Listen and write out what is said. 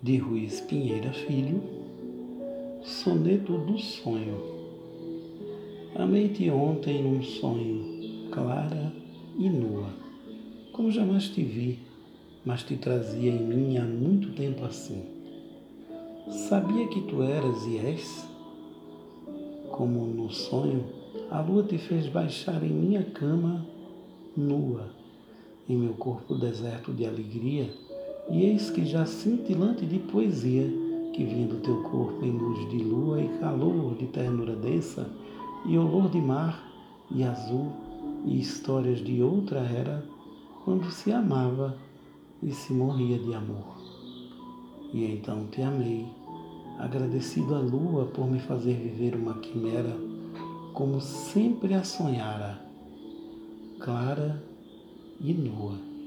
de Ruiz Pinheira Filho, Soneto do Sonho. Amei-te ontem num sonho, clara e nua, como jamais te vi, mas te trazia em mim há muito tempo assim. Sabia que tu eras e és? Como no sonho, a lua te fez baixar em minha cama nua, em meu corpo deserto de alegria e eis que já cintilante de poesia, que vinha do teu corpo em luz de lua e calor de ternura densa, e olor de mar e azul, e histórias de outra era, quando se amava e se morria de amor. E então te amei, agradecido à lua por me fazer viver uma quimera, como sempre a sonhara, clara e nua.